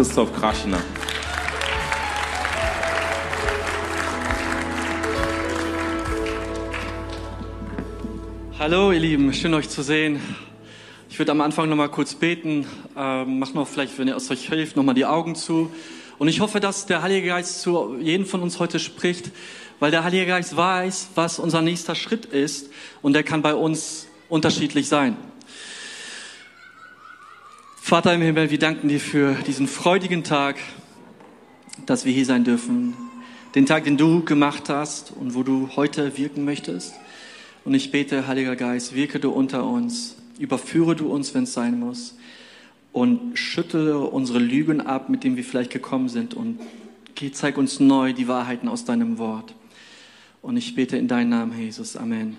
Christoph Kraschner. Hallo ihr Lieben, schön euch zu sehen. Ich würde am Anfang noch mal kurz beten. Ähm, macht noch vielleicht, wenn ihr es euch hilft, noch mal die Augen zu. Und ich hoffe, dass der Heilige Geist zu jedem von uns heute spricht, weil der Heilige Geist weiß, was unser nächster Schritt ist und der kann bei uns unterschiedlich sein. Vater im Himmel, wir danken dir für diesen freudigen Tag, dass wir hier sein dürfen. Den Tag, den du gemacht hast und wo du heute wirken möchtest. Und ich bete, Heiliger Geist, wirke du unter uns, überführe du uns, wenn es sein muss, und schüttle unsere Lügen ab, mit denen wir vielleicht gekommen sind, und zeig uns neu die Wahrheiten aus deinem Wort. Und ich bete in deinen Namen, Jesus. Amen.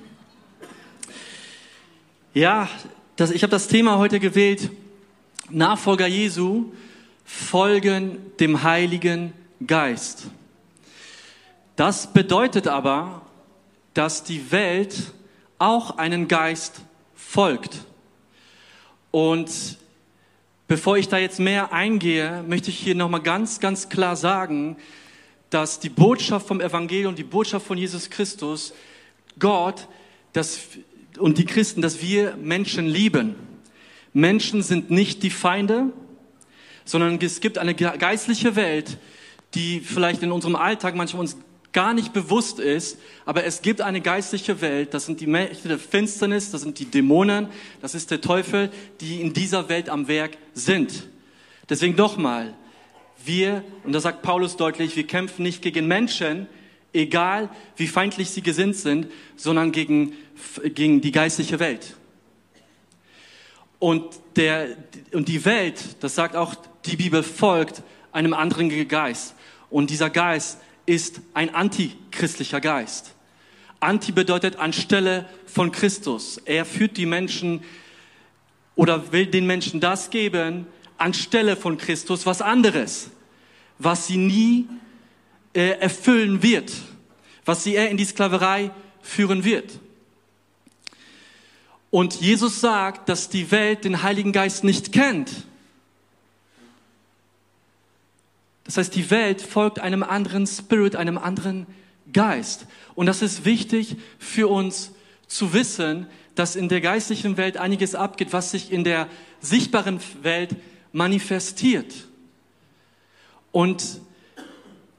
Ja, das, ich habe das Thema heute gewählt, Nachfolger Jesu folgen dem Heiligen Geist. Das bedeutet aber, dass die Welt auch einen Geist folgt. Und bevor ich da jetzt mehr eingehe, möchte ich hier nochmal ganz, ganz klar sagen, dass die Botschaft vom Evangelium, die Botschaft von Jesus Christus, Gott dass, und die Christen, dass wir Menschen lieben. Menschen sind nicht die Feinde, sondern es gibt eine geistliche Welt, die vielleicht in unserem Alltag manchmal uns gar nicht bewusst ist, aber es gibt eine geistliche Welt, das sind die Mächte der Finsternis, das sind die Dämonen, das ist der Teufel, die in dieser Welt am Werk sind. Deswegen nochmal, wir, und da sagt Paulus deutlich, wir kämpfen nicht gegen Menschen, egal wie feindlich sie gesinnt sind, sondern gegen, gegen die geistliche Welt. Und, der, und die Welt, das sagt auch die Bibel, folgt einem anderen Geist. Und dieser Geist ist ein antichristlicher Geist. Anti bedeutet anstelle von Christus. Er führt die Menschen oder will den Menschen das geben, anstelle von Christus was anderes, was sie nie äh, erfüllen wird, was sie eher in die Sklaverei führen wird. Und Jesus sagt, dass die Welt den Heiligen Geist nicht kennt. Das heißt, die Welt folgt einem anderen Spirit, einem anderen Geist. Und das ist wichtig für uns zu wissen, dass in der geistlichen Welt einiges abgeht, was sich in der sichtbaren Welt manifestiert. Und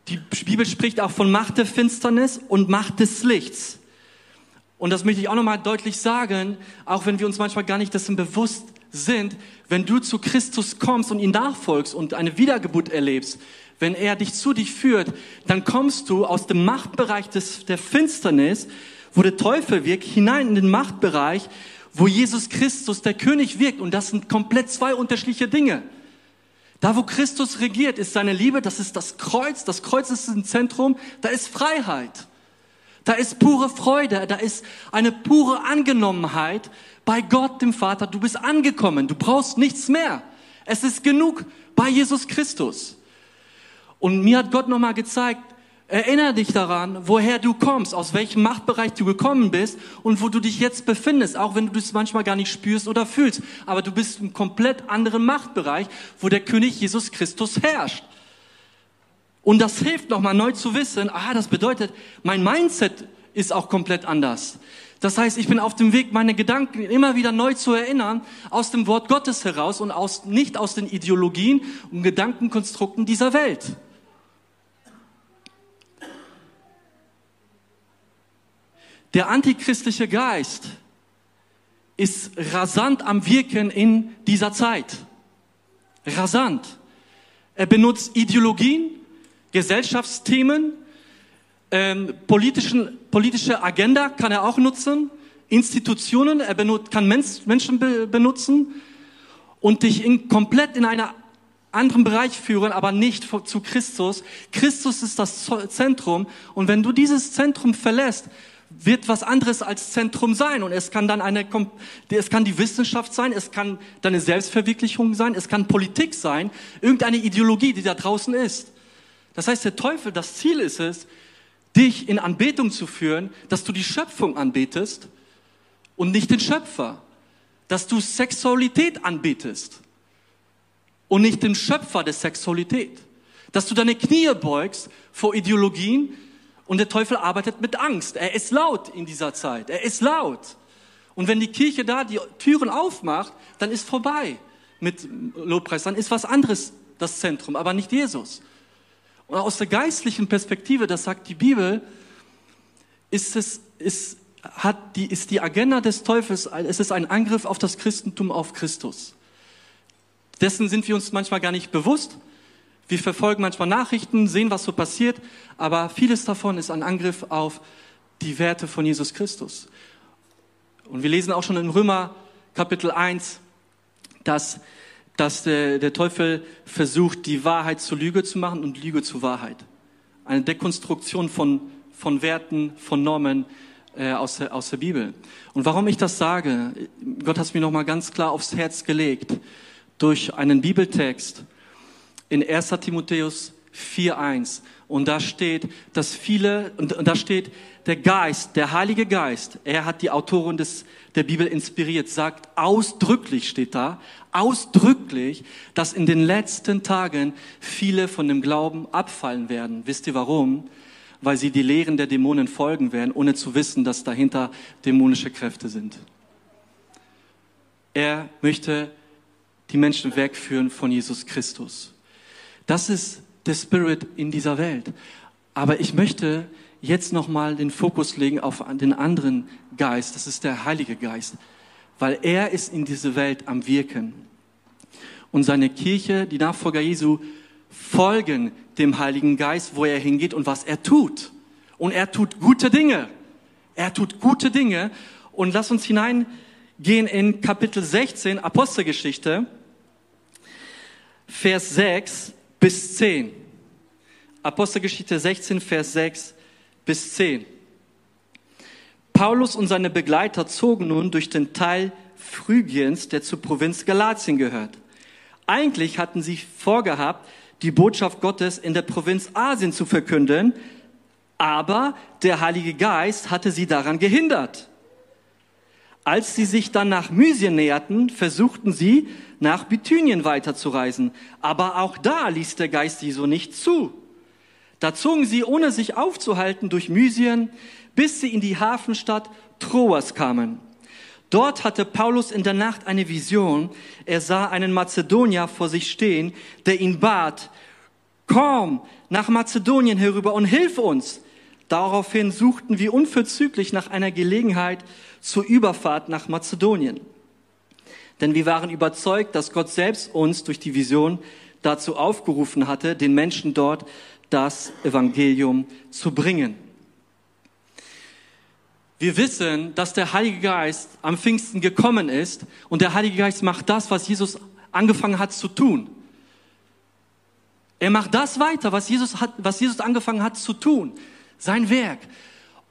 die Bibel spricht auch von Macht der Finsternis und Macht des Lichts. Und das möchte ich auch nochmal deutlich sagen, auch wenn wir uns manchmal gar nicht dessen bewusst sind, wenn du zu Christus kommst und ihn nachfolgst und eine Wiedergeburt erlebst, wenn er dich zu dich führt, dann kommst du aus dem Machtbereich des, der Finsternis, wo der Teufel wirkt, hinein in den Machtbereich, wo Jesus Christus, der König, wirkt. Und das sind komplett zwei unterschiedliche Dinge. Da, wo Christus regiert, ist seine Liebe, das ist das Kreuz. Das Kreuz ist im Zentrum, da ist Freiheit. Da ist pure Freude, da ist eine pure Angenommenheit bei Gott, dem Vater. Du bist angekommen, du brauchst nichts mehr. Es ist genug bei Jesus Christus. Und mir hat Gott nochmal gezeigt, erinnere dich daran, woher du kommst, aus welchem Machtbereich du gekommen bist und wo du dich jetzt befindest, auch wenn du das manchmal gar nicht spürst oder fühlst. Aber du bist im komplett anderen Machtbereich, wo der König Jesus Christus herrscht. Und das hilft nochmal neu zu wissen, ah, das bedeutet, mein Mindset ist auch komplett anders. Das heißt, ich bin auf dem Weg, meine Gedanken immer wieder neu zu erinnern, aus dem Wort Gottes heraus und aus, nicht aus den Ideologien und Gedankenkonstrukten dieser Welt. Der antichristliche Geist ist rasant am Wirken in dieser Zeit. Rasant. Er benutzt Ideologien, Gesellschaftsthemen, ähm, politischen, politische Agenda kann er auch nutzen, Institutionen, er benut, kann Menschen be benutzen und dich in, komplett in einen anderen Bereich führen, aber nicht zu Christus. Christus ist das Zentrum und wenn du dieses Zentrum verlässt, wird was anderes als Zentrum sein. Und es kann dann eine, es kann die Wissenschaft sein, es kann deine Selbstverwirklichung sein, es kann Politik sein, irgendeine Ideologie, die da draußen ist. Das heißt, der Teufel, das Ziel ist es, dich in Anbetung zu führen, dass du die Schöpfung anbetest und nicht den Schöpfer. Dass du Sexualität anbetest und nicht dem Schöpfer der Sexualität. Dass du deine Knie beugst vor Ideologien und der Teufel arbeitet mit Angst. Er ist laut in dieser Zeit. Er ist laut. Und wenn die Kirche da die Türen aufmacht, dann ist vorbei mit Lobpreis. Dann ist was anderes das Zentrum, aber nicht Jesus. Und aus der geistlichen Perspektive, das sagt die Bibel, ist es, ist, hat die, ist die Agenda des Teufels, es ist ein Angriff auf das Christentum, auf Christus. Dessen sind wir uns manchmal gar nicht bewusst. Wir verfolgen manchmal Nachrichten, sehen, was so passiert, aber vieles davon ist ein Angriff auf die Werte von Jesus Christus. Und wir lesen auch schon in Römer Kapitel 1, dass, dass der, der Teufel versucht, die Wahrheit zur Lüge zu machen und Lüge zur Wahrheit. Eine Dekonstruktion von, von Werten, von Normen äh, aus, der, aus der Bibel. Und warum ich das sage, Gott hat es mir nochmal ganz klar aufs Herz gelegt, durch einen Bibeltext in 1 Timotheus 4.1. Und da steht, dass viele, und da steht, der Geist, der Heilige Geist, er hat die Autorin des, der Bibel inspiriert, sagt ausdrücklich, steht da, ausdrücklich, dass in den letzten Tagen viele von dem Glauben abfallen werden. Wisst ihr warum? Weil sie die Lehren der Dämonen folgen werden, ohne zu wissen, dass dahinter dämonische Kräfte sind. Er möchte die Menschen wegführen von Jesus Christus. Das ist der Spirit in dieser Welt. Aber ich möchte jetzt nochmal den Fokus legen auf den anderen Geist. Das ist der Heilige Geist. Weil er ist in diese Welt am Wirken. Und seine Kirche, die Nachfolger Jesu, folgen dem Heiligen Geist, wo er hingeht und was er tut. Und er tut gute Dinge. Er tut gute Dinge. Und lass uns hineingehen in Kapitel 16, Apostelgeschichte, Vers 6 bis 10. Apostelgeschichte 16, Vers 6 bis 10. Paulus und seine Begleiter zogen nun durch den Teil Phrygiens, der zur Provinz Galatien gehört. Eigentlich hatten sie vorgehabt, die Botschaft Gottes in der Provinz Asien zu verkünden, aber der Heilige Geist hatte sie daran gehindert. Als sie sich dann nach Mysien näherten, versuchten sie, nach Bithynien weiterzureisen, aber auch da ließ der Geist Jesu nicht zu. Da zogen sie, ohne sich aufzuhalten, durch Mysien, bis sie in die Hafenstadt Troas kamen. Dort hatte Paulus in der Nacht eine Vision. Er sah einen Mazedonier vor sich stehen, der ihn bat, komm nach Mazedonien herüber und hilf uns. Daraufhin suchten wir unverzüglich nach einer Gelegenheit zur Überfahrt nach Mazedonien. Denn wir waren überzeugt, dass Gott selbst uns durch die Vision dazu aufgerufen hatte, den Menschen dort das Evangelium zu bringen. Wir wissen, dass der Heilige Geist am Pfingsten gekommen ist und der Heilige Geist macht das, was Jesus angefangen hat zu tun. Er macht das weiter, was Jesus, hat, was Jesus angefangen hat zu tun, sein Werk.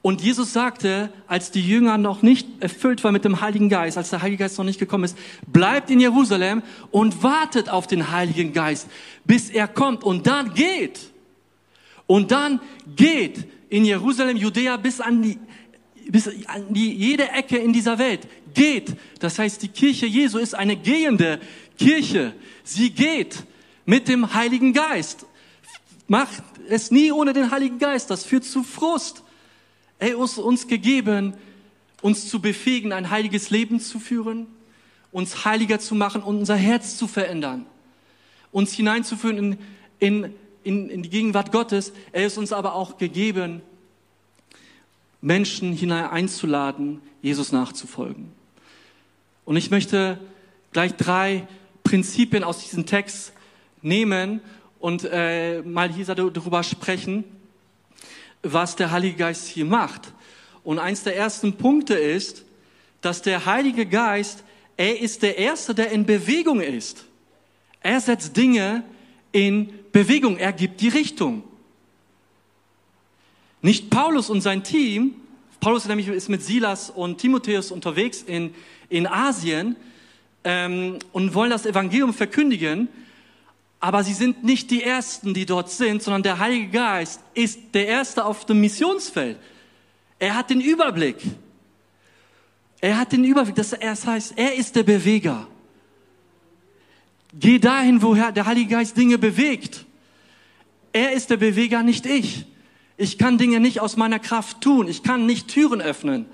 Und Jesus sagte, als die Jünger noch nicht erfüllt waren mit dem Heiligen Geist, als der Heilige Geist noch nicht gekommen ist, bleibt in Jerusalem und wartet auf den Heiligen Geist, bis er kommt und dann geht. Und dann geht in Jerusalem, Judäa bis an die, bis an die, jede Ecke in dieser Welt. Geht. Das heißt, die Kirche Jesu ist eine gehende Kirche. Sie geht mit dem Heiligen Geist. Macht es nie ohne den Heiligen Geist. Das führt zu Frust. Er ist uns gegeben, uns zu befähigen, ein heiliges Leben zu führen, uns heiliger zu machen und unser Herz zu verändern, uns hineinzuführen in, in in, in die Gegenwart Gottes. Er ist uns aber auch gegeben, Menschen hinein einzuladen, Jesus nachzufolgen. Und ich möchte gleich drei Prinzipien aus diesem Text nehmen und äh, mal hier darüber sprechen, was der Heilige Geist hier macht. Und eins der ersten Punkte ist, dass der Heilige Geist, er ist der Erste, der in Bewegung ist. Er setzt Dinge in Bewegung, er gibt die Richtung. Nicht Paulus und sein Team, Paulus nämlich ist mit Silas und Timotheus unterwegs in, in Asien ähm, und wollen das Evangelium verkündigen, aber sie sind nicht die Ersten, die dort sind, sondern der Heilige Geist ist der Erste auf dem Missionsfeld. Er hat den Überblick. Er hat den Überblick. Das heißt, er ist der Beweger. Geh dahin, wo der Heilige Geist Dinge bewegt. Er ist der Beweger, nicht ich. Ich kann Dinge nicht aus meiner Kraft tun. Ich kann nicht Türen öffnen.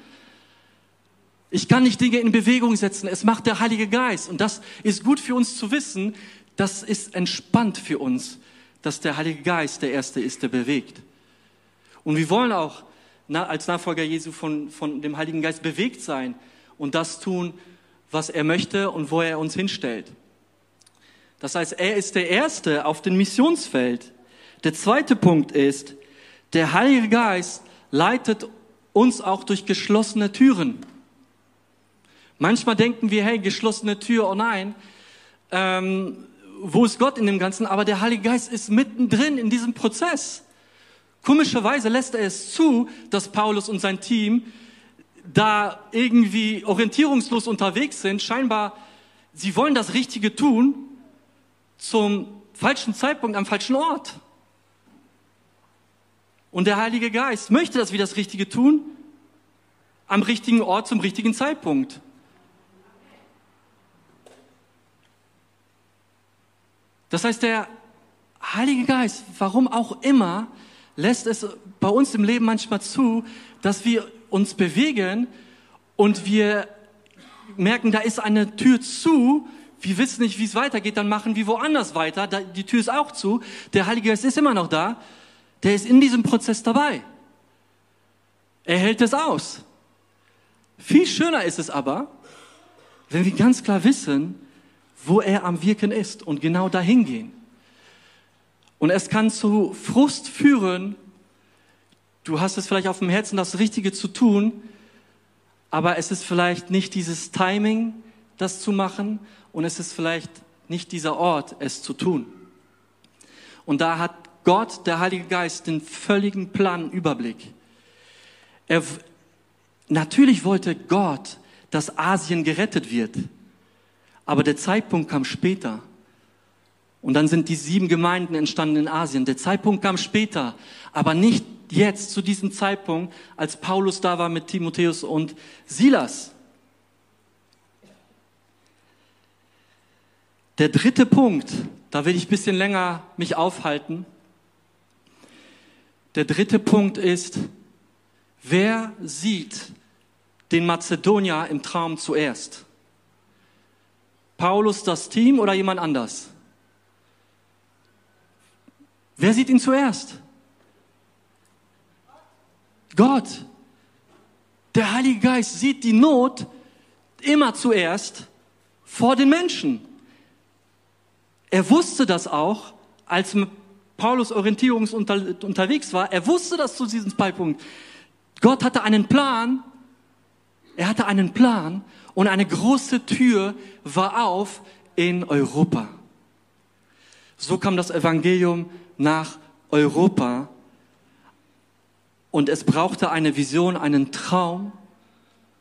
Ich kann nicht Dinge in Bewegung setzen. Es macht der Heilige Geist. Und das ist gut für uns zu wissen. Das ist entspannt für uns, dass der Heilige Geist der Erste ist, der bewegt. Und wir wollen auch als Nachfolger Jesu von, von dem Heiligen Geist bewegt sein und das tun, was er möchte und wo er uns hinstellt. Das heißt, er ist der Erste auf dem Missionsfeld. Der zweite Punkt ist, der Heilige Geist leitet uns auch durch geschlossene Türen. Manchmal denken wir, hey, geschlossene Tür, oh nein, ähm, wo ist Gott in dem Ganzen? Aber der Heilige Geist ist mittendrin in diesem Prozess. Komischerweise lässt er es zu, dass Paulus und sein Team da irgendwie orientierungslos unterwegs sind. Scheinbar, sie wollen das Richtige tun zum falschen Zeitpunkt am falschen Ort. Und der Heilige Geist möchte, dass wir das Richtige tun am richtigen Ort zum richtigen Zeitpunkt. Das heißt, der Heilige Geist, warum auch immer, lässt es bei uns im Leben manchmal zu, dass wir uns bewegen und wir merken, da ist eine Tür zu, wir wissen nicht, wie es weitergeht, dann machen wir woanders weiter, die Tür ist auch zu, der Heilige Geist ist immer noch da, der ist in diesem Prozess dabei. Er hält es aus. Viel schöner ist es aber, wenn wir ganz klar wissen, wo er am Wirken ist und genau dahin gehen. Und es kann zu Frust führen. Du hast es vielleicht auf dem Herzen, das Richtige zu tun, aber es ist vielleicht nicht dieses Timing, das zu machen, und es ist vielleicht nicht dieser Ort, es zu tun. Und da hat Gott, der Heilige Geist, den völligen Plan, Überblick. Er, natürlich wollte Gott, dass Asien gerettet wird. Aber der Zeitpunkt kam später. Und dann sind die sieben Gemeinden entstanden in Asien. Der Zeitpunkt kam später, aber nicht jetzt zu diesem Zeitpunkt, als Paulus da war mit Timotheus und Silas. Der dritte Punkt, da will ich ein bisschen länger mich aufhalten. Der dritte Punkt ist, wer sieht den Mazedonier im Traum zuerst? Paulus das Team oder jemand anders? Wer sieht ihn zuerst? Gott. Der Heilige Geist sieht die Not immer zuerst vor den Menschen. Er wusste das auch, als Paulus orientierungsunterwegs unterwegs war. Er wusste das zu diesem Zeitpunkt. Gott hatte einen Plan. Er hatte einen Plan und eine große Tür war auf in Europa. So kam das Evangelium nach Europa und es brauchte eine Vision, einen Traum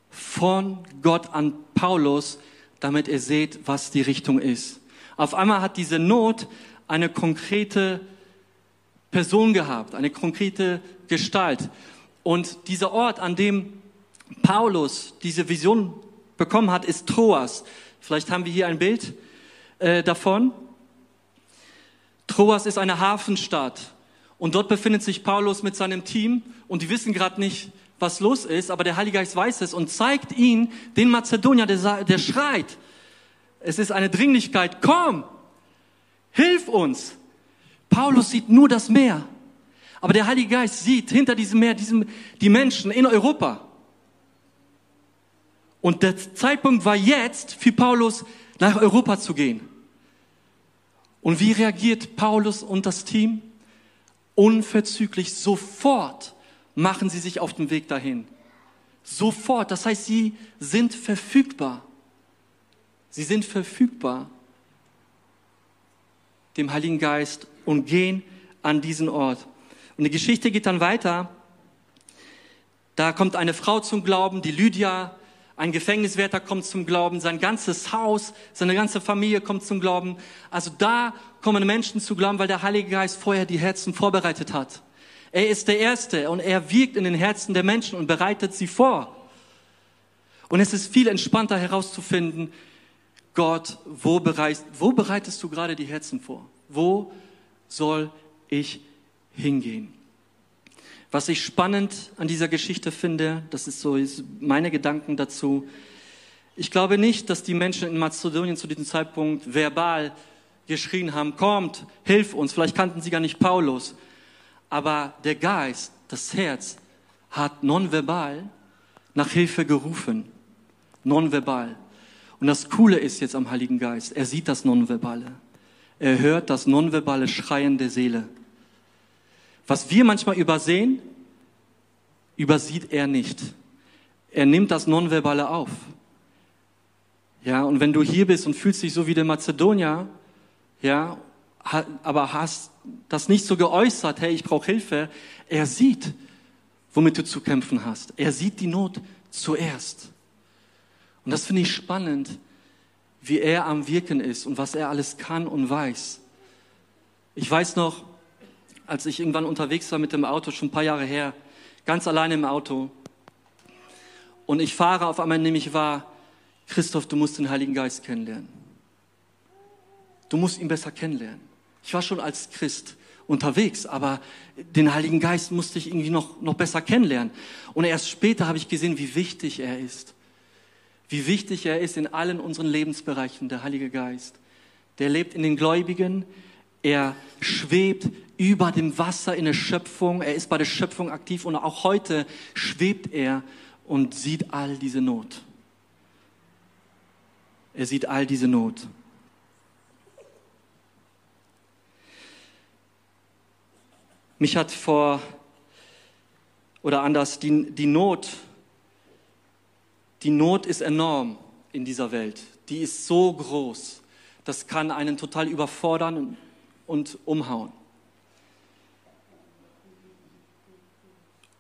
von Gott an Paulus, damit er seht, was die Richtung ist. Auf einmal hat diese Not eine konkrete Person gehabt, eine konkrete Gestalt. Und dieser Ort, an dem Paulus diese Vision bekommen hat, ist Troas. Vielleicht haben wir hier ein Bild äh, davon. Troas ist eine Hafenstadt und dort befindet sich Paulus mit seinem Team und die wissen gerade nicht, was los ist, aber der Heilige Geist weiß es und zeigt ihnen den Mazedonier, der, der schreit. Es ist eine Dringlichkeit. Komm, hilf uns. Paulus sieht nur das Meer, aber der Heilige Geist sieht hinter diesem Meer diesem, die Menschen in Europa. Und der Zeitpunkt war jetzt für Paulus nach Europa zu gehen. Und wie reagiert Paulus und das Team? Unverzüglich, sofort machen sie sich auf den Weg dahin. Sofort, das heißt, sie sind verfügbar. Sie sind verfügbar dem Heiligen Geist und gehen an diesen Ort. Und die Geschichte geht dann weiter. Da kommt eine Frau zum Glauben, die Lydia, ein Gefängniswärter kommt zum Glauben, sein ganzes Haus, seine ganze Familie kommt zum Glauben. Also da kommen Menschen zu Glauben, weil der Heilige Geist vorher die Herzen vorbereitet hat. Er ist der Erste und er wirkt in den Herzen der Menschen und bereitet sie vor. Und es ist viel entspannter herauszufinden, Gott, wo, bereit, wo bereitest du gerade die Herzen vor? Wo soll ich hingehen? Was ich spannend an dieser Geschichte finde, das ist so meine Gedanken dazu. Ich glaube nicht, dass die Menschen in Mazedonien zu diesem Zeitpunkt verbal geschrien haben, kommt, hilf uns. Vielleicht kannten sie gar nicht Paulus. Aber der Geist, das Herz hat nonverbal nach Hilfe gerufen. Nonverbal. Und das Coole ist jetzt am Heiligen Geist, er sieht das Nonverbale. Er hört das nonverbale Schreien der Seele. Was wir manchmal übersehen, übersieht er nicht. Er nimmt das Nonverbale auf. Ja, und wenn du hier bist und fühlst dich so wie der Mazedonier, ja, aber hast das nicht so geäußert, hey, ich brauche Hilfe, er sieht, womit du zu kämpfen hast. Er sieht die Not zuerst. Und das finde ich spannend, wie er am Wirken ist und was er alles kann und weiß. Ich weiß noch, als ich irgendwann unterwegs war mit dem Auto, schon ein paar Jahre her, ganz alleine im Auto. Und ich fahre auf einmal, nämlich war, Christoph, du musst den Heiligen Geist kennenlernen. Du musst ihn besser kennenlernen. Ich war schon als Christ unterwegs, aber den Heiligen Geist musste ich irgendwie noch, noch besser kennenlernen. Und erst später habe ich gesehen, wie wichtig er ist. Wie wichtig er ist in allen unseren Lebensbereichen, der Heilige Geist. Der lebt in den Gläubigen, er schwebt über dem Wasser in der Schöpfung. Er ist bei der Schöpfung aktiv und auch heute schwebt er und sieht all diese Not. Er sieht all diese Not. Mich hat vor, oder anders, die, die Not, die Not ist enorm in dieser Welt. Die ist so groß. Das kann einen total überfordern und umhauen.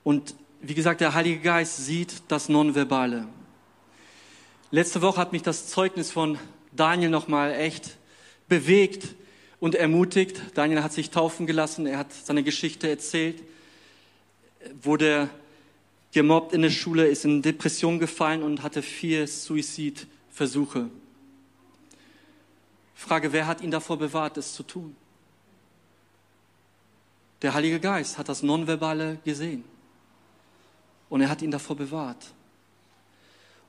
Und wie gesagt, der Heilige Geist sieht das Nonverbale. Letzte Woche hat mich das Zeugnis von Daniel nochmal echt bewegt und ermutigt. Daniel hat sich taufen gelassen, er hat seine Geschichte erzählt, wurde gemobbt in der Schule, ist in Depression gefallen und hatte vier Suizidversuche. Frage, wer hat ihn davor bewahrt, es zu tun? Der Heilige Geist hat das Nonverbale gesehen. Und er hat ihn davor bewahrt.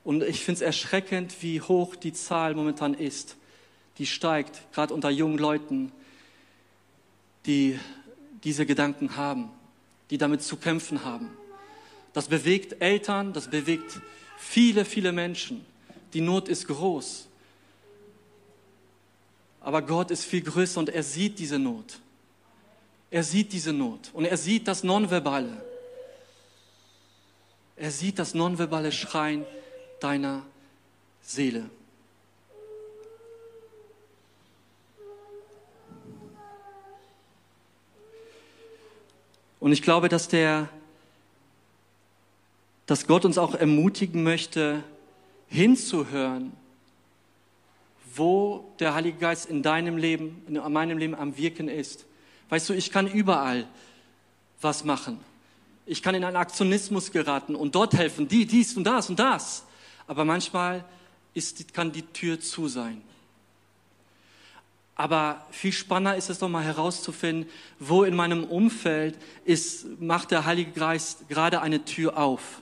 Und ich finde es erschreckend, wie hoch die Zahl momentan ist. Die steigt, gerade unter jungen Leuten, die diese Gedanken haben, die damit zu kämpfen haben. Das bewegt Eltern, das bewegt viele, viele Menschen. Die Not ist groß. Aber Gott ist viel größer und er sieht diese Not. Er sieht diese Not und er sieht das Nonverbale. Er sieht das nonverbale Schreien deiner Seele. Und ich glaube, dass der, dass Gott uns auch ermutigen möchte, hinzuhören, wo der Heilige Geist in deinem Leben, in meinem Leben am Wirken ist. Weißt du, ich kann überall was machen. Ich kann in einen Aktionismus geraten und dort helfen, die, dies und das und das. Aber manchmal ist, kann die Tür zu sein. Aber viel spannender ist es doch mal herauszufinden, wo in meinem Umfeld ist, macht der Heilige Geist gerade eine Tür auf.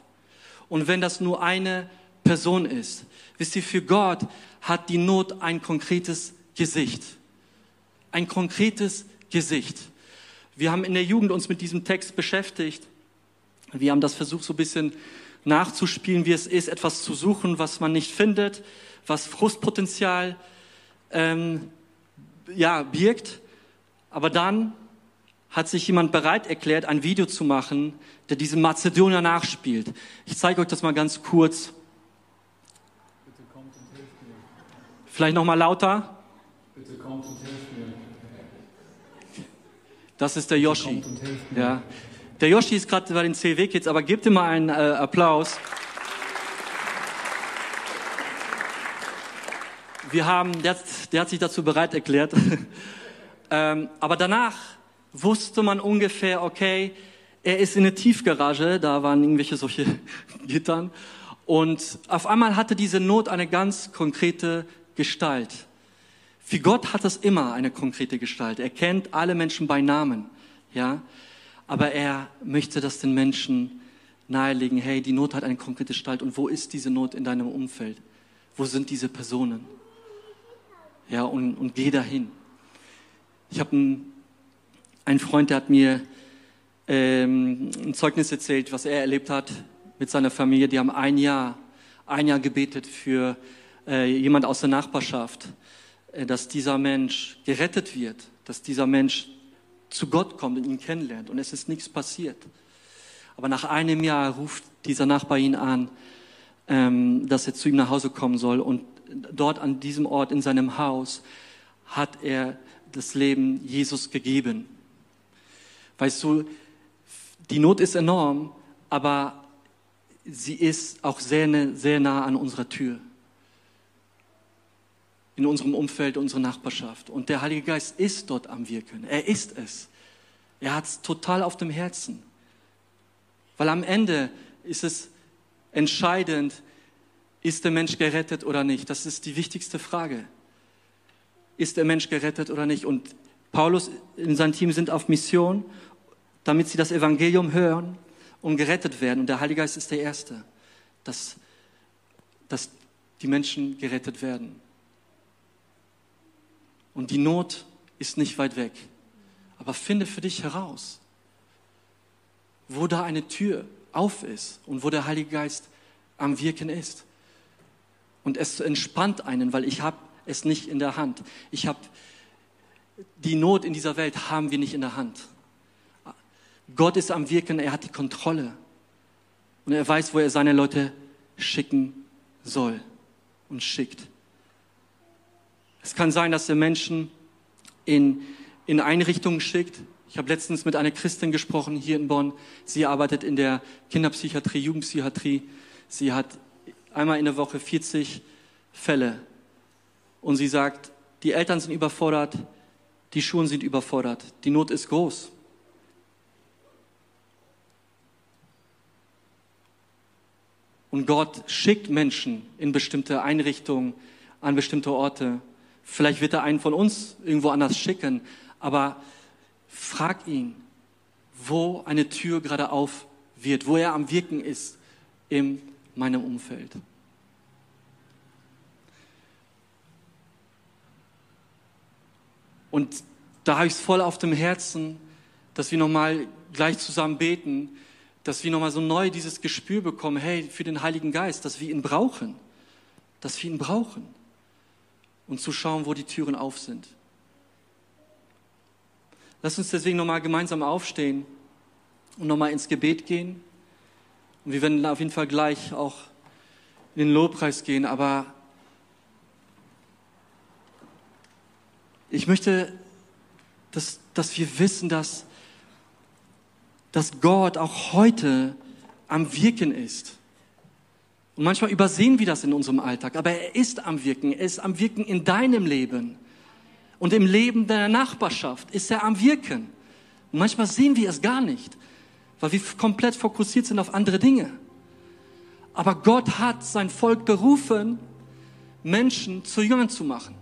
Und wenn das nur eine Person ist, wisst ihr, für Gott hat die Not ein konkretes Gesicht. Ein konkretes Gesicht. Wir haben in der Jugend uns mit diesem Text beschäftigt wir haben das versucht, so ein bisschen nachzuspielen, wie es ist, etwas zu suchen, was man nicht findet, was Frustpotenzial ähm, ja, birgt. Aber dann hat sich jemand bereit erklärt, ein Video zu machen, der diese Mazedonier nachspielt. Ich zeige euch das mal ganz kurz. Bitte kommt und hilft mir. Vielleicht noch mal lauter. Bitte kommt und hilft mir. Das ist der Yoshi. Ja. Der Yoshi ist gerade bei den CW-Kids, aber gebt ihm mal einen äh, Applaus. Wir haben, der, der hat sich dazu bereit erklärt. ähm, aber danach wusste man ungefähr, okay, er ist in der Tiefgarage, da waren irgendwelche solche Gittern. Und auf einmal hatte diese Not eine ganz konkrete Gestalt. Für Gott hat es immer eine konkrete Gestalt. Er kennt alle Menschen bei Namen, ja. Aber er möchte das den Menschen nahelegen. Hey, die Not hat eine konkrete Gestalt. Und wo ist diese Not in deinem Umfeld? Wo sind diese Personen? Ja, und, und geh dahin. Ich habe einen, einen Freund, der hat mir ähm, ein Zeugnis erzählt, was er erlebt hat mit seiner Familie. Die haben ein Jahr, ein Jahr gebetet für äh, jemand aus der Nachbarschaft, dass dieser Mensch gerettet wird, dass dieser Mensch zu Gott kommt und ihn kennenlernt. Und es ist nichts passiert. Aber nach einem Jahr ruft dieser Nachbar ihn an, ähm, dass er zu ihm nach Hause kommen soll. Und dort an diesem Ort in seinem Haus hat er das Leben Jesus gegeben. Weißt du, die Not ist enorm, aber sie ist auch sehr, sehr nah an unserer Tür. In unserem Umfeld, unserer Nachbarschaft. Und der Heilige Geist ist dort am Wirken. Er ist es. Er hat es total auf dem Herzen. Weil am Ende ist es entscheidend, ist der Mensch gerettet oder nicht? Das ist die wichtigste Frage. Ist der Mensch gerettet oder nicht? Und Paulus und sein Team sind auf Mission damit sie das Evangelium hören und gerettet werden. Und der Heilige Geist ist der Erste, dass, dass die Menschen gerettet werden. Und die Not ist nicht weit weg. Aber finde für dich heraus, wo da eine Tür auf ist und wo der Heilige Geist am Wirken ist. Und es entspannt einen, weil ich habe es nicht in der Hand. Ich habe die Not in dieser Welt haben wir nicht in der Hand. Gott ist am Wirken, er hat die Kontrolle. Und er weiß, wo er seine Leute schicken soll und schickt. Es kann sein, dass er Menschen in, in Einrichtungen schickt. Ich habe letztens mit einer Christin gesprochen hier in Bonn. Sie arbeitet in der Kinderpsychiatrie, Jugendpsychiatrie. Sie hat einmal in der Woche 40 Fälle. Und sie sagt, die Eltern sind überfordert, die Schulen sind überfordert, die Not ist groß. Und Gott schickt Menschen in bestimmte Einrichtungen, an bestimmte Orte. Vielleicht wird er einen von uns irgendwo anders schicken, aber frag ihn, wo eine Tür gerade auf wird, wo er am Wirken ist in meinem Umfeld. Und da habe ich es voll auf dem Herzen, dass wir nochmal gleich zusammen beten, dass wir nochmal so neu dieses Gespür bekommen, hey, für den Heiligen Geist, dass wir ihn brauchen, dass wir ihn brauchen und zu schauen, wo die Türen auf sind. Lass uns deswegen nochmal gemeinsam aufstehen und nochmal ins Gebet gehen. Und wir werden auf jeden Fall gleich auch in den Lobpreis gehen, aber ich möchte, dass, dass wir wissen, dass dass Gott auch heute am Wirken ist. Und manchmal übersehen wir das in unserem Alltag, aber er ist am Wirken. Er ist am Wirken in deinem Leben und im Leben deiner Nachbarschaft ist er am Wirken. Und manchmal sehen wir es gar nicht, weil wir komplett fokussiert sind auf andere Dinge. Aber Gott hat sein Volk berufen, Menschen zu Jüngern zu machen.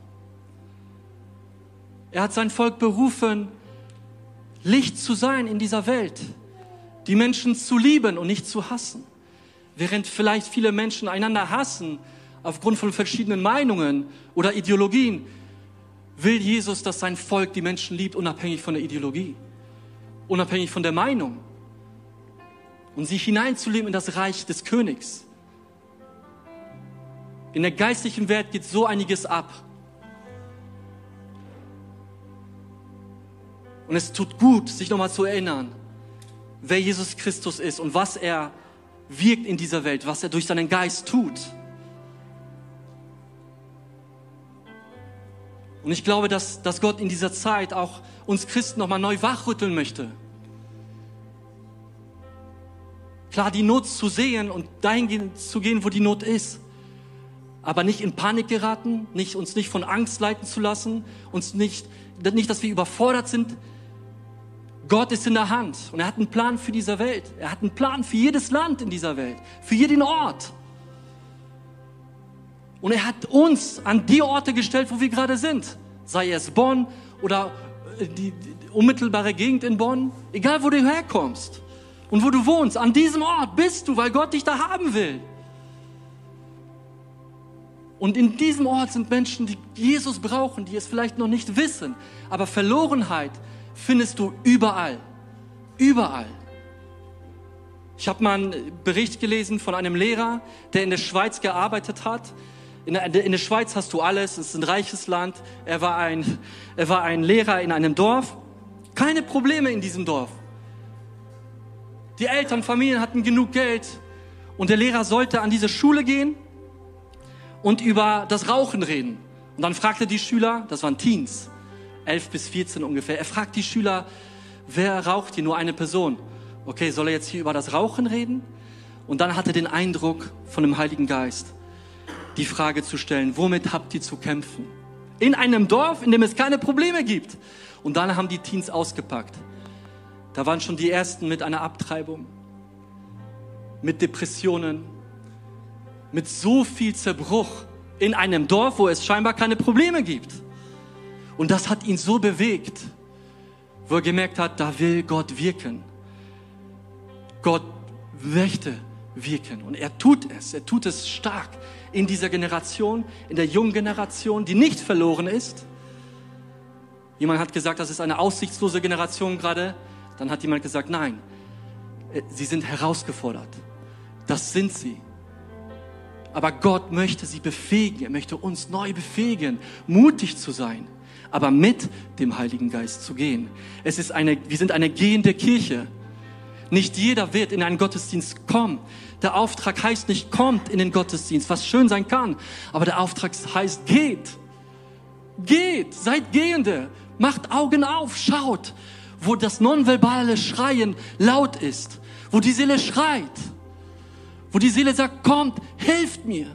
Er hat sein Volk berufen, Licht zu sein in dieser Welt, die Menschen zu lieben und nicht zu hassen. Während vielleicht viele Menschen einander hassen aufgrund von verschiedenen Meinungen oder Ideologien, will Jesus, dass sein Volk die Menschen liebt, unabhängig von der Ideologie, unabhängig von der Meinung und sich hineinzuleben in das Reich des Königs. In der geistlichen Welt geht so einiges ab. Und es tut gut, sich nochmal zu erinnern, wer Jesus Christus ist und was er wirkt in dieser Welt, was er durch seinen Geist tut. Und ich glaube, dass, dass Gott in dieser Zeit auch uns Christen nochmal neu wachrütteln möchte. Klar, die Not zu sehen und dahin zu gehen, wo die Not ist. Aber nicht in Panik geraten, nicht, uns nicht von Angst leiten zu lassen, uns nicht, nicht, dass wir überfordert sind, Gott ist in der Hand und er hat einen Plan für diese Welt. Er hat einen Plan für jedes Land in dieser Welt, für jeden Ort. Und er hat uns an die Orte gestellt, wo wir gerade sind. Sei es Bonn oder äh, die, die unmittelbare Gegend in Bonn. Egal, wo du herkommst und wo du wohnst. An diesem Ort bist du, weil Gott dich da haben will. Und in diesem Ort sind Menschen, die Jesus brauchen, die es vielleicht noch nicht wissen. Aber Verlorenheit findest du überall. Überall. Ich habe mal einen Bericht gelesen von einem Lehrer, der in der Schweiz gearbeitet hat. In der, in der Schweiz hast du alles, es ist ein reiches Land. Er war ein, er war ein Lehrer in einem Dorf. Keine Probleme in diesem Dorf. Die Eltern, Familien hatten genug Geld und der Lehrer sollte an diese Schule gehen und über das Rauchen reden. Und dann fragte die Schüler, das waren Teens, 11 bis 14 ungefähr, er fragt die Schüler, wer raucht hier? Nur eine Person. Okay, soll er jetzt hier über das Rauchen reden? Und dann hat er den Eindruck von dem Heiligen Geist, die Frage zu stellen, womit habt ihr zu kämpfen? In einem Dorf, in dem es keine Probleme gibt. Und dann haben die Teens ausgepackt. Da waren schon die ersten mit einer Abtreibung, mit Depressionen, mit so viel Zerbruch in einem Dorf, wo es scheinbar keine Probleme gibt. Und das hat ihn so bewegt, wo er gemerkt hat, da will Gott wirken. Gott möchte wirken und er tut es, er tut es stark in dieser Generation, in der jungen Generation, die nicht verloren ist. Jemand hat gesagt, das ist eine aussichtslose Generation gerade. Dann hat jemand gesagt, nein, äh, sie sind herausgefordert. Das sind sie. Aber Gott möchte sie befähigen. Er möchte uns neu befähigen, mutig zu sein, aber mit dem Heiligen Geist zu gehen. Es ist eine, wir sind eine gehende Kirche. Nicht jeder wird in einen Gottesdienst kommen. Der Auftrag heißt nicht, kommt in den Gottesdienst, was schön sein kann. Aber der Auftrag heißt, geht. Geht, seid Gehende. Macht Augen auf, schaut wo das nonverbale Schreien laut ist, wo die Seele schreit, wo die Seele sagt, kommt, helft mir.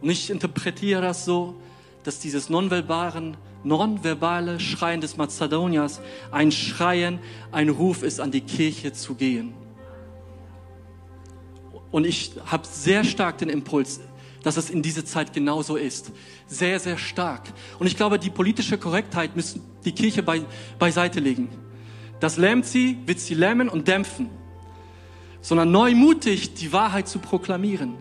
Und ich interpretiere das so, dass dieses nonverbalen, nonverbale Schreien des Mazedoniers ein Schreien, ein Ruf ist, an die Kirche zu gehen. Und ich habe sehr stark den Impuls, dass es in dieser Zeit genauso ist. Sehr, sehr stark. Und ich glaube, die politische Korrektheit müssen die Kirche bei, beiseite legen. Das lähmt sie, wird sie lähmen und dämpfen. Sondern neumutig die Wahrheit zu proklamieren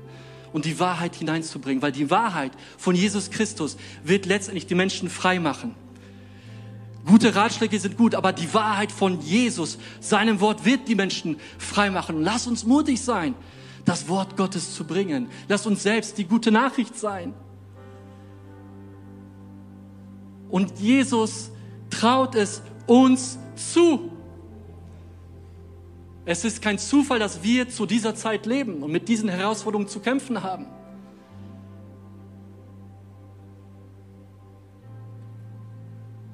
und die Wahrheit hineinzubringen. Weil die Wahrheit von Jesus Christus wird letztendlich die Menschen frei machen. Gute Ratschläge sind gut, aber die Wahrheit von Jesus, seinem Wort, wird die Menschen frei machen. Lass uns mutig sein das Wort Gottes zu bringen. Lass uns selbst die gute Nachricht sein. Und Jesus traut es uns zu. Es ist kein Zufall, dass wir zu dieser Zeit leben und mit diesen Herausforderungen zu kämpfen haben.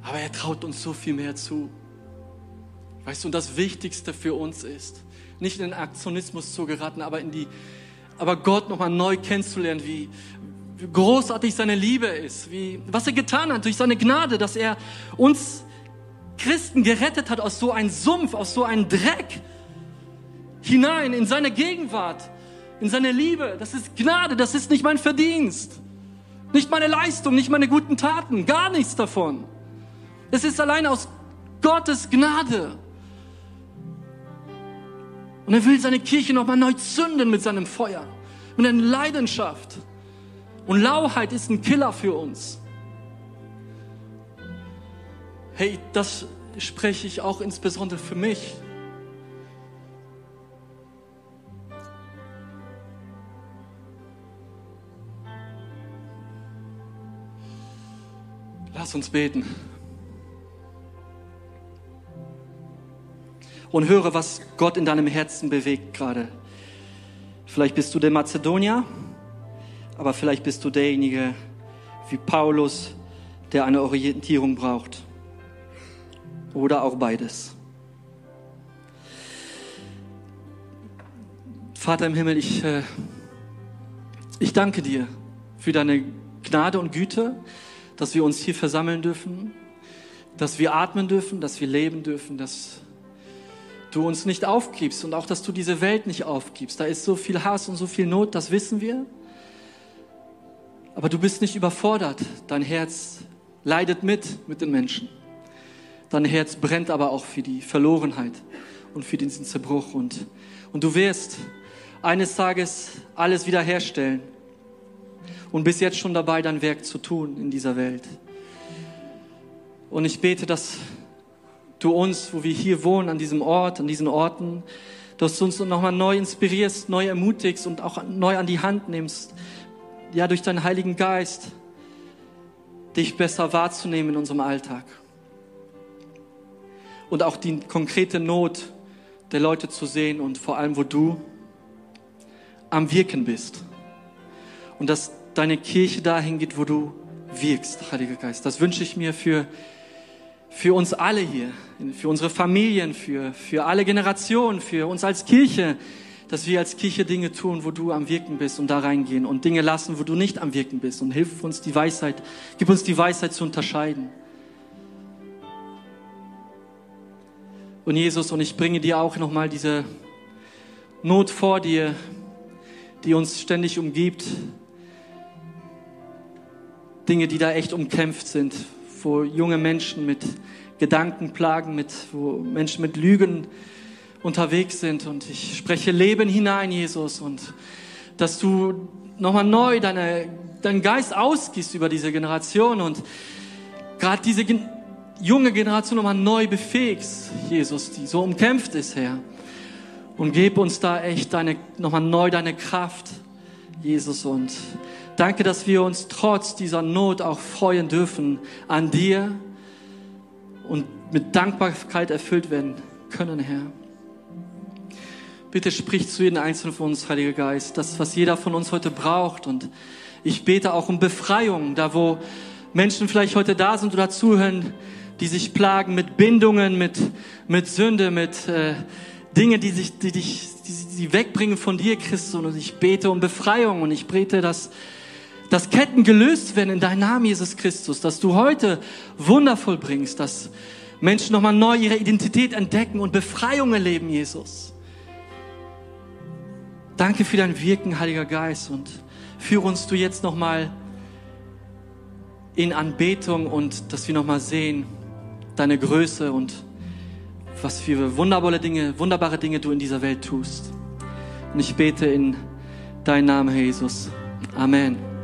Aber er traut uns so viel mehr zu. Weißt du, und das Wichtigste für uns ist, nicht in den Aktionismus zu geraten, aber in die, aber Gott nochmal neu kennenzulernen, wie, wie großartig seine Liebe ist, wie, was er getan hat durch seine Gnade, dass er uns Christen gerettet hat aus so einem Sumpf, aus so einem Dreck hinein in seine Gegenwart, in seine Liebe. Das ist Gnade, das ist nicht mein Verdienst, nicht meine Leistung, nicht meine guten Taten, gar nichts davon. Es ist allein aus Gottes Gnade. Und er will seine Kirche nochmal neu zünden mit seinem Feuer, mit einer Leidenschaft. Und Lauheit ist ein Killer für uns. Hey, das spreche ich auch insbesondere für mich. Lass uns beten. und höre, was Gott in deinem Herzen bewegt gerade. Vielleicht bist du der Mazedonier, aber vielleicht bist du derjenige wie Paulus, der eine Orientierung braucht. Oder auch beides. Vater im Himmel, ich, äh, ich danke dir für deine Gnade und Güte, dass wir uns hier versammeln dürfen, dass wir atmen dürfen, dass wir leben dürfen, dass du uns nicht aufgibst und auch, dass du diese Welt nicht aufgibst. Da ist so viel Hass und so viel Not, das wissen wir. Aber du bist nicht überfordert. Dein Herz leidet mit mit den Menschen. Dein Herz brennt aber auch für die Verlorenheit und für diesen Zerbruch. Und, und du wirst eines Tages alles wiederherstellen und bist jetzt schon dabei, dein Werk zu tun in dieser Welt. Und ich bete, dass du uns, wo wir hier wohnen, an diesem Ort, an diesen Orten, dass du uns nochmal neu inspirierst, neu ermutigst und auch neu an die Hand nimmst, ja, durch deinen Heiligen Geist, dich besser wahrzunehmen in unserem Alltag. Und auch die konkrete Not der Leute zu sehen und vor allem, wo du am Wirken bist. Und dass deine Kirche dahin geht, wo du wirkst, Heiliger Geist. Das wünsche ich mir für, für uns alle hier, für unsere Familien, für, für alle Generationen, für uns als Kirche, dass wir als Kirche Dinge tun, wo du am Wirken bist und da reingehen und Dinge lassen, wo du nicht am Wirken bist und hilf uns die Weisheit, gib uns die Weisheit zu unterscheiden. Und Jesus, und ich bringe dir auch nochmal diese Not vor dir, die uns ständig umgibt. Dinge, die da echt umkämpft sind, wo junge Menschen mit Gedanken plagen, mit, wo Menschen mit Lügen unterwegs sind. Und ich spreche Leben hinein, Jesus, und dass du nochmal neu deine, deinen Geist ausgießt über diese Generation und gerade diese junge Generation nochmal neu befähigst, Jesus, die so umkämpft ist, Herr. Und gib uns da echt deine, nochmal neu deine Kraft, Jesus. Und danke, dass wir uns trotz dieser Not auch freuen dürfen an dir und mit Dankbarkeit erfüllt werden können, Herr. Bitte sprich zu jedem Einzelnen von uns, Heiliger Geist, das, was jeder von uns heute braucht. Und ich bete auch um Befreiung, da wo Menschen vielleicht heute da sind oder zuhören, die sich plagen mit Bindungen, mit, mit Sünde, mit äh, Dingen, die sich, die dich, die sie wegbringen von dir, Christus. Und ich bete um Befreiung und ich bete, dass, dass Ketten gelöst werden in deinem Namen, Jesus Christus, dass du heute wundervoll bringst, dass Menschen nochmal neu ihre Identität entdecken und Befreiung erleben, Jesus. Danke für dein Wirken, Heiliger Geist, und führe uns du jetzt nochmal in Anbetung und dass wir nochmal sehen, deine Größe und was für wunderbare Dinge, wunderbare Dinge du in dieser Welt tust. Und ich bete in deinen Namen, Jesus. Amen.